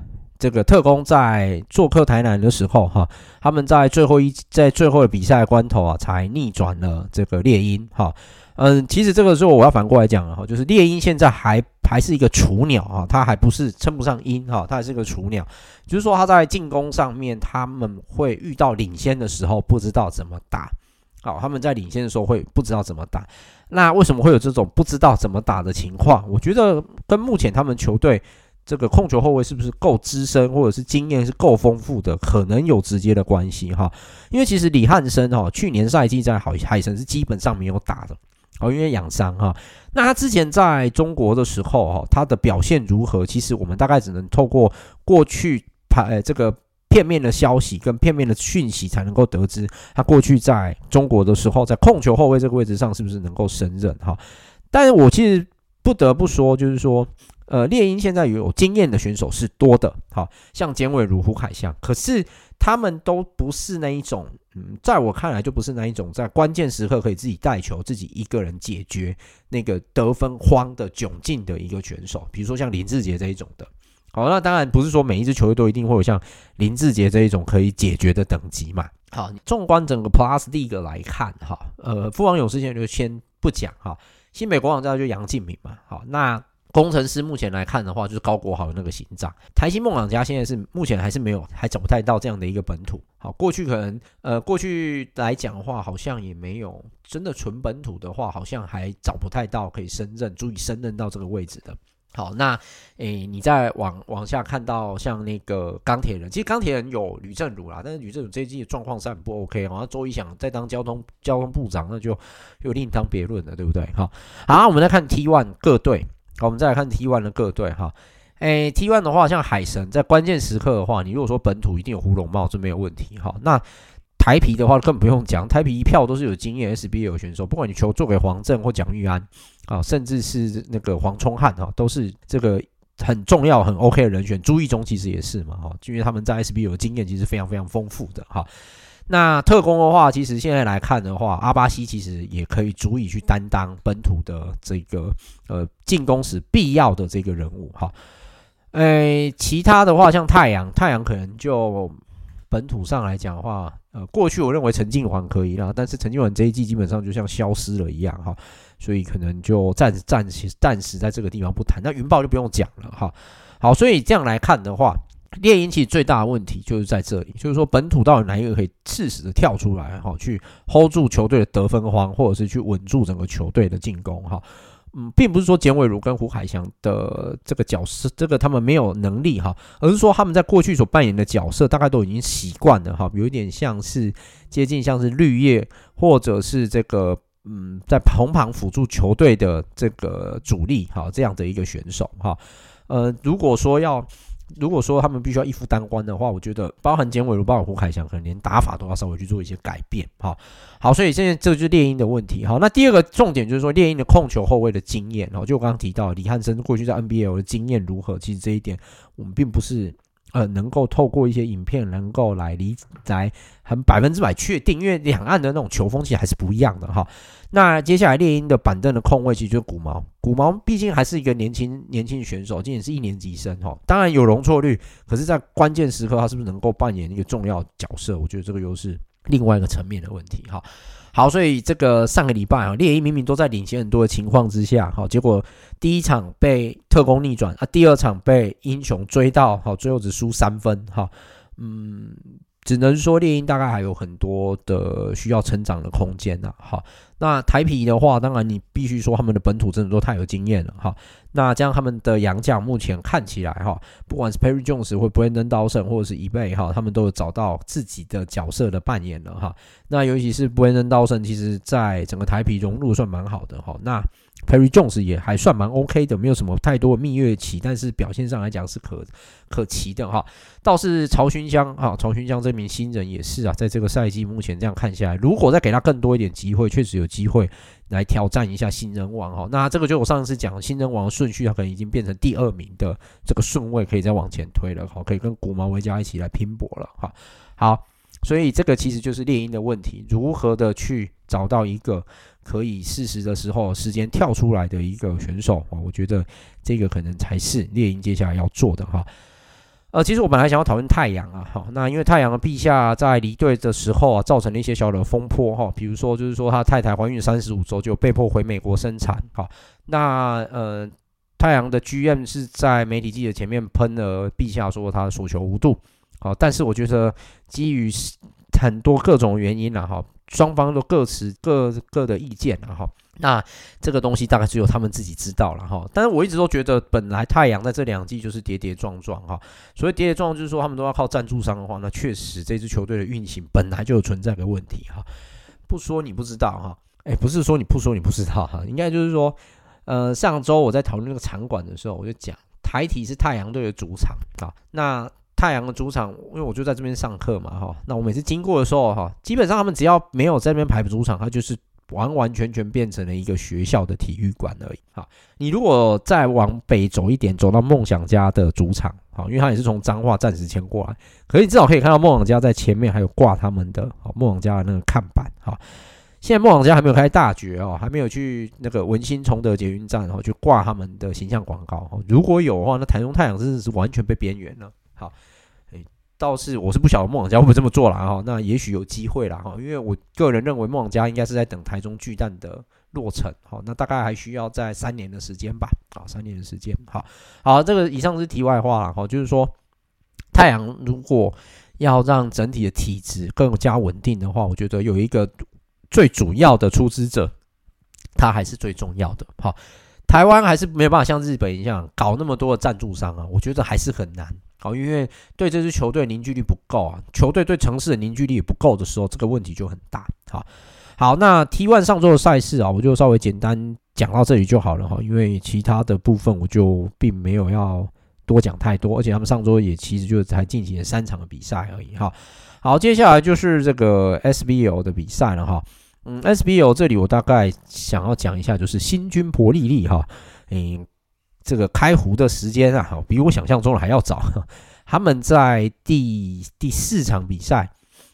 这个特工在做客台南的时候，哈，他们在最后一在最后的比赛关头啊，才逆转了这个猎鹰。哈。嗯，其实这个时候我要反过来讲了哈，就是猎鹰现在还还是一个雏鸟啊，它还不是称不上鹰哈，它还是个雏鸟，就是说它在进攻上面他们会遇到领先的时候不知道怎么打，好，他们在领先的时候会不知道怎么打，那为什么会有这种不知道怎么打的情况？我觉得跟目前他们球队这个控球后卫是不是够资深或者是经验是够丰富的，可能有直接的关系哈，因为其实李汉生哈去年赛季在海海神是基本上没有打的。哦，因为养伤哈，那他之前在中国的时候哈，他的表现如何？其实我们大概只能透过过去拍这个片面的消息跟片面的讯息才能够得知他过去在中国的时候，在控球后卫这个位置上是不是能够胜任哈。但是我其实不得不说，就是说，呃，猎鹰现在有经验的选手是多的，哈，像简伟如、胡凯翔，可是他们都不是那一种。嗯，在我看来就不是那一种在关键时刻可以自己带球、自己一个人解决那个得分荒的窘境的一个选手，比如说像林志杰这一种的。好，那当然不是说每一支球队都一定会有像林志杰这一种可以解决的等级嘛。好，纵观整个 Plus League 来看，哈，呃，富王勇士先就先不讲哈，新北国网在就杨敬明嘛。好，那。工程师目前来看的话，就是高国豪那个形状。台新梦想家现在是目前还是没有，还找不太到这样的一个本土。好，过去可能呃，过去来讲的话，好像也没有真的纯本土的话，好像还找不太到可以升任、足以升任到这个位置的。好，那诶、你再往往下看到像那个钢铁人，其实钢铁人有吕正儒啦，但是吕正儒最近的状况是很不 OK。好像周一翔再当交通交通部长，那就又另当别论了，对不对？好，好，我们再看 T1 各队。好，我们再来看 T1 的各队哈。诶，T1 的话，像海神在关键时刻的话，你如果说本土一定有胡珑贸，这没有问题哈。那台啤的话更不用讲，台啤一票都是有经验 SBL 选手，不管你球做给黄正或蒋玉安啊，甚至是那个黄聪汉哈，都是这个很重要很 OK 的人选。朱义忠其实也是嘛哈，因为他们在 SBL 的经验其实非常非常丰富的哈。那特工的话，其实现在来看的话，阿巴西其实也可以足以去担当本土的这个呃进攻时必要的这个人物哈。诶、其他的话像太阳，太阳可能就本土上来讲的话，呃，过去我认为陈静环可以啦，但是陈静环这一季基本上就像消失了一样哈，所以可能就暂暂时暂时在这个地方不谈。那云豹就不用讲了哈。好，所以这样来看的话。猎鹰其实最大的问题就是在这里，就是说本土到底哪一个可以适时的跳出来哈，去 hold 住球队的得分荒，或者是去稳住整个球队的进攻哈。嗯，并不是说简伟儒跟胡海翔的这个角色，这个他们没有能力哈，而是说他们在过去所扮演的角色，大概都已经习惯了哈，有一点像是接近像是绿叶，或者是这个嗯，在红旁辅助球队的这个主力哈，这样的一个选手哈。呃，如果说要如果说他们必须要一夫当关的话，我觉得包含简伟如、包含胡凯翔，可能连打法都要稍微去做一些改变。哈，好，所以现在这就是猎鹰的问题。好，那第二个重点就是说猎鹰的控球后卫的经验。哦，就我刚刚提到李汉生过去在 NBL 的经验如何，其实这一点我们并不是。呃，能够透过一些影片，能够来理来很百分之百确定，因为两岸的那种球风其实还是不一样的哈。那接下来猎鹰的板凳的空位其实就是古毛，古毛毕竟还是一个年轻年轻选手，今年是一年级生哈。当然有容错率，可是在关键时刻他是不是能够扮演一个重要角色？我觉得这个又是另外一个层面的问题哈。好，所以这个上个礼拜啊，猎鹰明明都在领先很多的情况之下，好，结果第一场被特工逆转啊，第二场被英雄追到，好，最后只输三分，哈，嗯，只能说猎鹰大概还有很多的需要成长的空间呐，好。那台啤的话，当然你必须说他们的本土真的都太有经验了哈。那这样他们的洋将目前看起来哈，不管是 Perry Jones 或 Brandon Dawson 或者是伊贝哈，他们都有找到自己的角色的扮演了哈。那尤其是 Brandon Dawson，其实在整个台啤融入算蛮好的哈。那 Perry Jones 也还算蛮 OK 的，没有什么太多的蜜月期，但是表现上来讲是可可期的哈。倒是曹勋江哈，曹勋江这名新人也是啊，在这个赛季目前这样看下来，如果再给他更多一点机会，确实有机会来挑战一下新人王哈。那这个就我上次讲新人王顺序，他可能已经变成第二名的这个顺位，可以再往前推了哈，可以跟古毛维加一起来拼搏了哈。好，所以这个其实就是猎鹰的问题，如何的去找到一个。可以适时的时候，时间跳出来的一个选手啊，我觉得这个可能才是猎鹰接下来要做的哈。呃，其实我本来想要讨论太阳啊，哈，那因为太阳的陛下在离队的时候啊，造成了一些小的风波哈，比如说就是说他太太怀孕三十五周就被迫回美国生产，哈，那呃，太阳的 GM 是在媒体记者前面喷了陛下说他所求无度，好，但是我觉得基于很多各种原因了哈。双方都各持各各的意见了哈，那这个东西大概只有他们自己知道了哈。但是我一直都觉得，本来太阳在这两季就是跌跌撞撞哈，所以跌跌撞撞就是说他们都要靠赞助商的话，那确实这支球队的运行本来就有存在的问题哈。不说你不知道哈，哎，不是说你不说你不知道哈，应该就是说，呃，上周我在讨论那个场馆的时候，我就讲台体是太阳队的主场啊，那。太阳的主场，因为我就在这边上课嘛，哈，那我每次经过的时候，哈，基本上他们只要没有在这边排主场，它就是完完全全变成了一个学校的体育馆而已，哈。你如果再往北走一点，走到梦想家的主场，哈，因为他也是从彰化暂时迁过来，可是你至少可以看到梦想家在前面还有挂他们的，哈，梦想家的那个看板，哈。现在梦想家还没有开大绝哦，还没有去那个文心崇德捷运站，哈，去挂他们的形象广告，如果有的话，那台中太阳真的是完全被边缘了。好，诶，倒是我是不晓得梦想家会不会这么做了哈，那也许有机会了哈，因为我个人认为梦想家应该是在等台中巨蛋的落成，好，那大概还需要在三年的时间吧，好，三年的时间，好，好，这个以上是题外话了哈，就是说太阳如果要让整体的体质更加稳定的话，我觉得有一个最主要的出资者，他还是最重要的，好，台湾还是没有办法像日本一样搞那么多的赞助商啊，我觉得还是很难。好，因为对这支球队凝聚力不够啊，球队对城市的凝聚力也不够的时候，这个问题就很大。好，好，那 T ONE 上周的赛事啊，我就稍微简单讲到这里就好了哈，因为其他的部分我就并没有要多讲太多，而且他们上周也其实就才进行了三场的比赛而已哈。好，接下来就是这个 SBL 的比赛了哈。嗯，SBL 这里我大概想要讲一下，就是新军伯利利哈，嗯。这个开壶的时间啊，比我想象中的还要早。他们在第第四场比赛，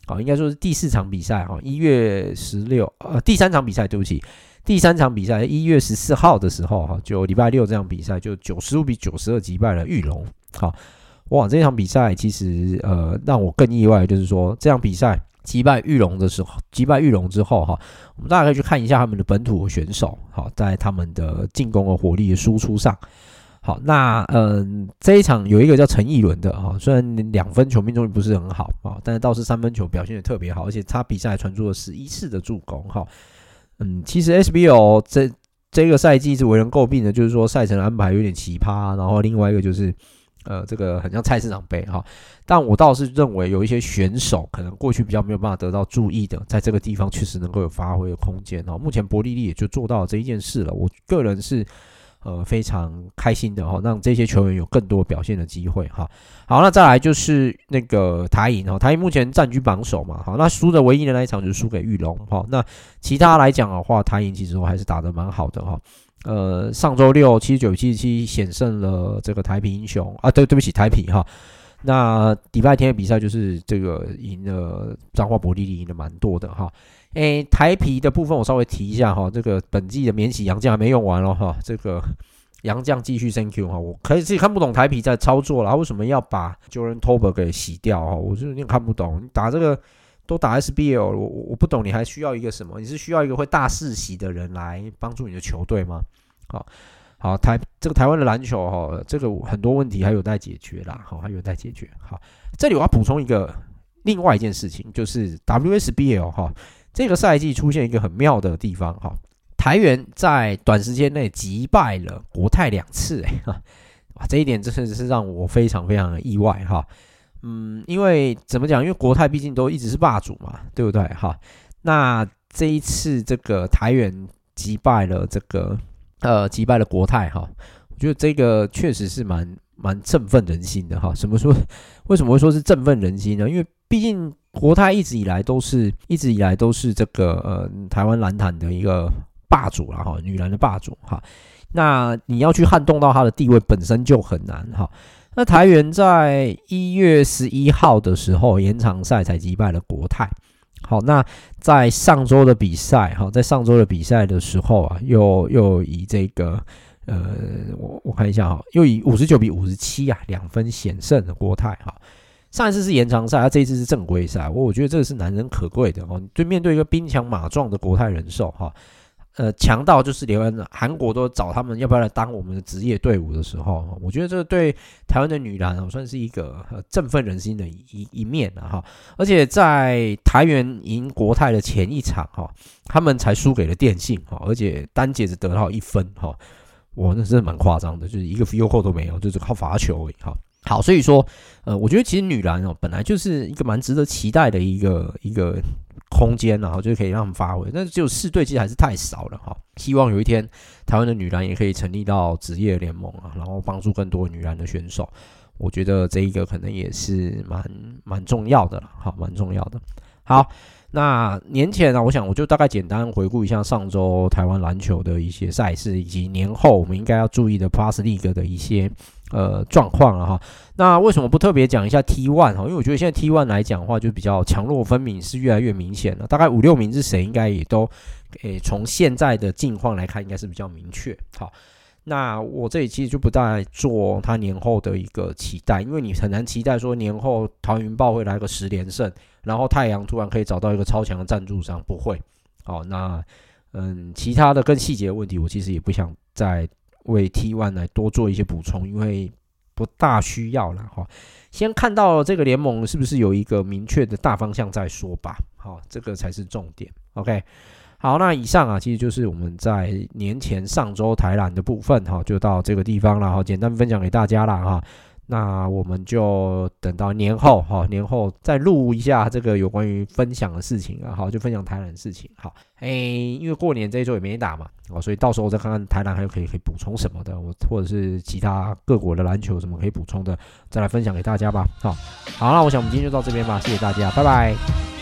啊，应该说是第四场比赛哈，一月十六，呃，第三场比赛，对不起，第三场比赛一月十四号的时候哈，就礼拜六这场比赛就九十五比九十二击败了玉龙。好，哇，这场比赛其实呃让我更意外，就是说这场比赛。击败玉龙的时候，击败玉龙之后，哈，我们大家可以去看一下他们的本土选手，好，在他们的进攻的火力的输出上，好，那嗯，这一场有一个叫陈奕伦的，哈，虽然两分球命中率不是很好啊，但是倒是三分球表现的特别好，而且他比赛传出了十一次的助攻，哈，嗯，其实 SBO 这这个赛季是为人诟病的，就是说赛程安排有点奇葩，然后另外一个就是。呃，这个很像菜市场杯哈，但我倒是认为有一些选手可能过去比较没有办法得到注意的，在这个地方确实能够有发挥的空间哦。目前伯利利也就做到这一件事了。我个人是呃非常开心的哈，让这些球员有更多表现的机会哈。好，那再来就是那个台银哈，台银目前占据榜首嘛，好，那输的唯一的那一场就是输给玉龙哈。那其他来讲的话，台银其实我还是打得蛮好的哈。呃，上周六七十九七十七险胜了这个台啤英雄啊，对对不起台啤哈。那礼拜天的比赛就是这个赢了彰化伯利利赢的蛮多的哈。诶，台皮的部分我稍微提一下哈，这个本季的免洗洋将还没用完哦哈，这个洋将继续 Thank you 哈，我可以自己看不懂台皮在操作了，他为什么要把 Jordan Tober 给洗掉哈？我就有点看不懂，你打这个都打 SBL，我我不懂你还需要一个什么？你是需要一个会大四喜的人来帮助你的球队吗？好。好，台这个台湾的篮球哈，这个很多问题还有待解决啦，好，还有待解决。好，这里我要补充一个另外一件事情，就是 WSBL 哈，这个赛季出现一个很妙的地方哈，台元在短时间内击败了国泰两次，哎，哇，这一点真的是让我非常非常的意外哈。嗯，因为怎么讲？因为国泰毕竟都一直是霸主嘛，对不对？哈，那这一次这个台元击败了这个。呃，击败了国泰哈，我觉得这个确实是蛮蛮振奋人心的哈。什么说？为什么会说是振奋人心呢？因为毕竟国泰一直以来都是一直以来都是这个呃台湾篮坛的一个霸主了哈，女篮的霸主哈。那你要去撼动到他的地位本身就很难哈。那台元在一月十一号的时候延长赛才击败了国泰。好，那在上周的比赛，哈，在上周的比赛的时候啊，又又以这个，呃，我我看一下哈，又以五十九比五十七啊，两分险胜的国泰哈。上一次是延长赛，他这一次是正规赛，我我觉得这个是难能可贵的哦。对，面对一个兵强马壮的国泰人寿哈。呃，强到就是连韩国都找他们要不要来当我们的职业队伍的时候，我觉得这对台湾的女篮哦算是一个振奋人心的一一面了哈。而且在台元赢国泰的前一场哈，他们才输给了电信哈，而且单节只得到一分哈，哇，那真的蛮夸张的，就是一个 field goal 都没有，就是靠罚球而已哈。好，所以说，呃，我觉得其实女篮哦，本来就是一个蛮值得期待的一个一个。空间，然后就可以让他们发挥，但是只有四队其实还是太少了哈。希望有一天台湾的女篮也可以成立到职业联盟啊，然后帮助更多女篮的选手。我觉得这一个可能也是蛮蛮重要的了，好，蛮重要的。好，那年前呢，我想我就大概简单回顾一下上周台湾篮球的一些赛事，以及年后我们应该要注意的 Plus League 的一些。呃，状况了哈。那为什么不特别讲一下 T One 哈？因为我觉得现在 T One 来讲的话，就比较强弱分明，是越来越明显了。大概五六名是谁，应该也都诶，从现在的境况来看，应该是比较明确。好，那我这里其实就不再做他年后的一个期待，因为你很难期待说年后桃云豹会来个十连胜，然后太阳突然可以找到一个超强的赞助商，不会。好，那嗯，其他的更细节的问题，我其实也不想再。为 T1 来多做一些补充，因为不大需要了哈。先看到这个联盟是不是有一个明确的大方向再说吧。好，这个才是重点。OK，好，那以上啊，其实就是我们在年前上周台篮的部分哈，就到这个地方了哈，简单分享给大家了哈。那我们就等到年后哈，年后再录一下这个有关于分享的事情啊，好，就分享台篮的事情。好，哎，因为过年这一周也没打嘛，哦，所以到时候再看看台篮还有可以可以补充什么的，我或者是其他各国的篮球什么可以补充的，再来分享给大家吧。好，好，那我想我们今天就到这边吧，谢谢大家，拜拜。